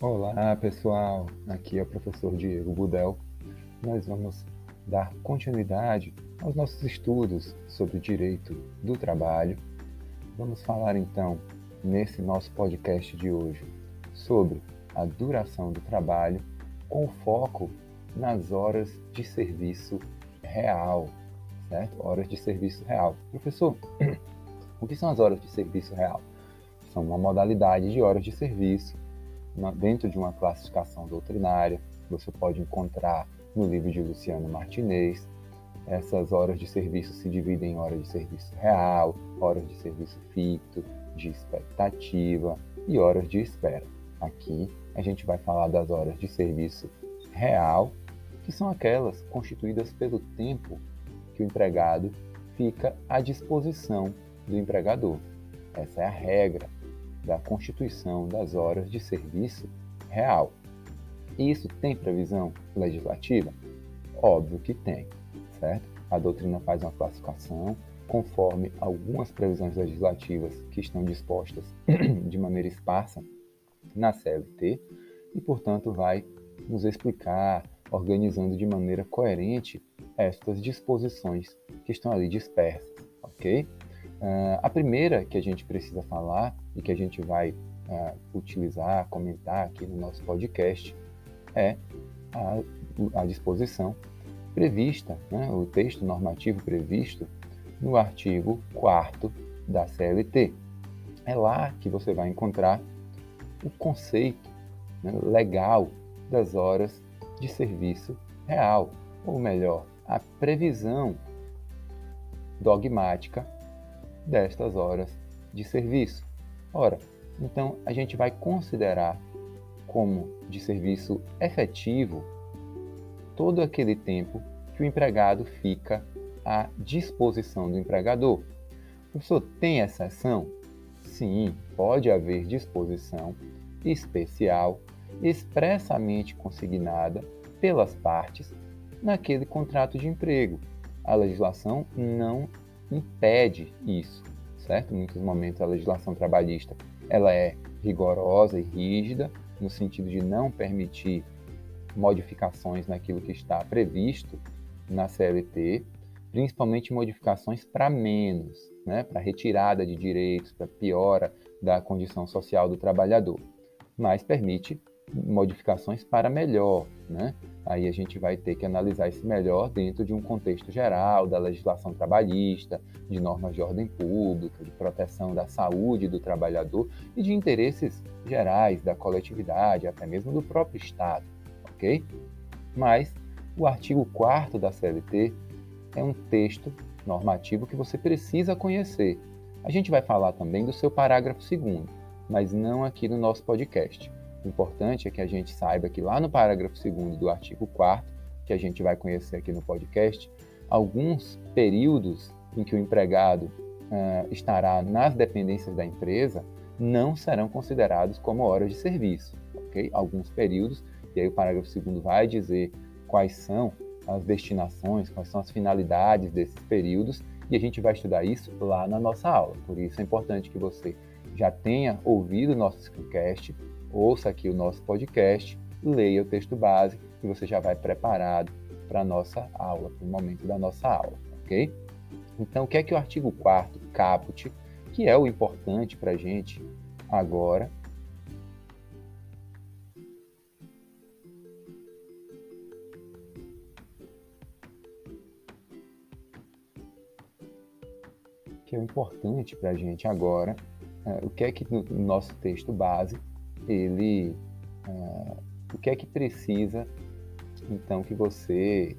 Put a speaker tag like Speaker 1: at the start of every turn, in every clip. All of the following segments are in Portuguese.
Speaker 1: Olá pessoal, aqui é o professor Diego Budel. Nós vamos dar continuidade aos nossos estudos sobre o direito do trabalho. Vamos falar então, nesse nosso podcast de hoje, sobre a duração do trabalho, com foco nas horas de serviço real, certo? Horas de serviço real. Professor, o que são as horas de serviço real? São uma modalidade de horas de serviço dentro de uma classificação doutrinária. Você pode encontrar no livro de Luciano Martinez. Essas horas de serviço se dividem em horas de serviço real, horas de serviço ficto, de expectativa e horas de espera. Aqui a gente vai falar das horas de serviço real, que são aquelas constituídas pelo tempo que o empregado fica à disposição do empregador. Essa é a regra da constituição das horas de serviço real. Isso tem previsão legislativa? Óbvio que tem, certo? A doutrina faz uma classificação conforme algumas previsões legislativas que estão dispostas de maneira esparsa na CLT e, portanto, vai nos explicar, organizando de maneira coerente estas disposições que estão ali dispersas, ok? Uh, a primeira que a gente precisa falar e que a gente vai uh, utilizar, comentar aqui no nosso podcast é a, a disposição prevista, né, o texto normativo previsto no artigo 4 da CLT. É lá que você vai encontrar o conceito né, legal das horas de serviço real, ou melhor, a previsão dogmática destas horas de serviço. Ora, então a gente vai considerar como de serviço efetivo todo aquele tempo que o empregado fica à disposição do empregador. Professor, tem exceção? Sim, pode haver disposição especial expressamente consignada pelas partes naquele contrato de emprego. A legislação não impede isso, certo? Em muitos momentos a legislação trabalhista ela é rigorosa e rígida no sentido de não permitir modificações naquilo que está previsto na CLT, principalmente modificações para menos, né? para retirada de direitos, para piora da condição social do trabalhador, mas permite modificações para melhor, né? Aí a gente vai ter que analisar esse melhor dentro de um contexto geral da legislação trabalhista, de normas de ordem pública, de proteção da saúde do trabalhador e de interesses gerais da coletividade, até mesmo do próprio Estado, ok? Mas o artigo 4 da CLT é um texto normativo que você precisa conhecer. A gente vai falar também do seu parágrafo 2 mas não aqui no nosso podcast. O importante é que a gente saiba que lá no parágrafo 2 do artigo 4 que a gente vai conhecer aqui no podcast, alguns períodos em que o empregado uh, estará nas dependências da empresa não serão considerados como horas de serviço, ok? Alguns períodos, e aí o parágrafo 2 vai dizer quais são as destinações, quais são as finalidades desses períodos, e a gente vai estudar isso lá na nossa aula. Por isso é importante que você já tenha ouvido o nosso screencast, ouça aqui o nosso podcast, leia o texto base e você já vai preparado para a nossa aula, para o momento da nossa aula, ok? Então, o que é que o artigo 4 caput, que é o importante para a gente agora, que é o importante para a gente agora, é, o que é que no nosso texto base ele uh, o que é que precisa então que você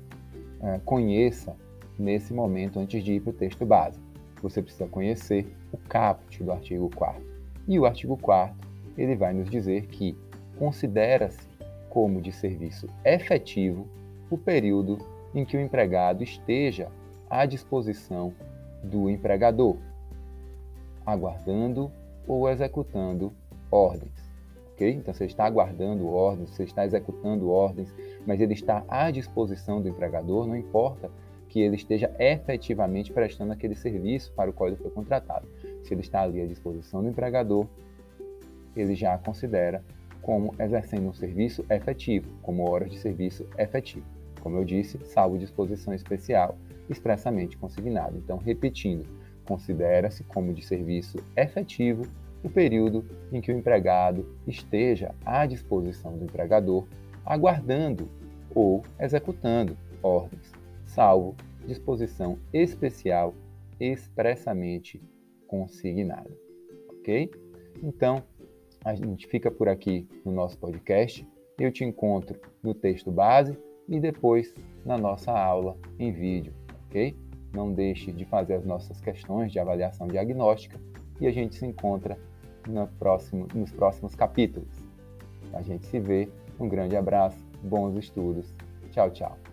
Speaker 1: uh, conheça nesse momento antes de ir para o texto base. Você precisa conhecer o caput do artigo 4 E o artigo 4 ele vai nos dizer que considera-se como de serviço efetivo o período em que o empregado esteja à disposição do empregador, aguardando ou executando ordens ok? Então você está aguardando ordens, você está executando ordens, mas ele está à disposição do empregador, não importa que ele esteja efetivamente prestando aquele serviço para o qual ele foi contratado. Se ele está ali à disposição do empregador, ele já considera como exercendo um serviço efetivo, como horas de serviço efetivo. Como eu disse, salvo disposição especial expressamente consignada. Então, repetindo, considera-se como de serviço efetivo o período em que o empregado esteja à disposição do empregador, aguardando ou executando ordens, salvo disposição especial expressamente consignada. Ok? Então, a gente fica por aqui no nosso podcast. Eu te encontro no texto base e depois na nossa aula em vídeo, ok? Não deixe de fazer as nossas questões de avaliação diagnóstica e a gente se encontra no próximo, nos próximos capítulos. A gente se vê. Um grande abraço, bons estudos. Tchau, tchau.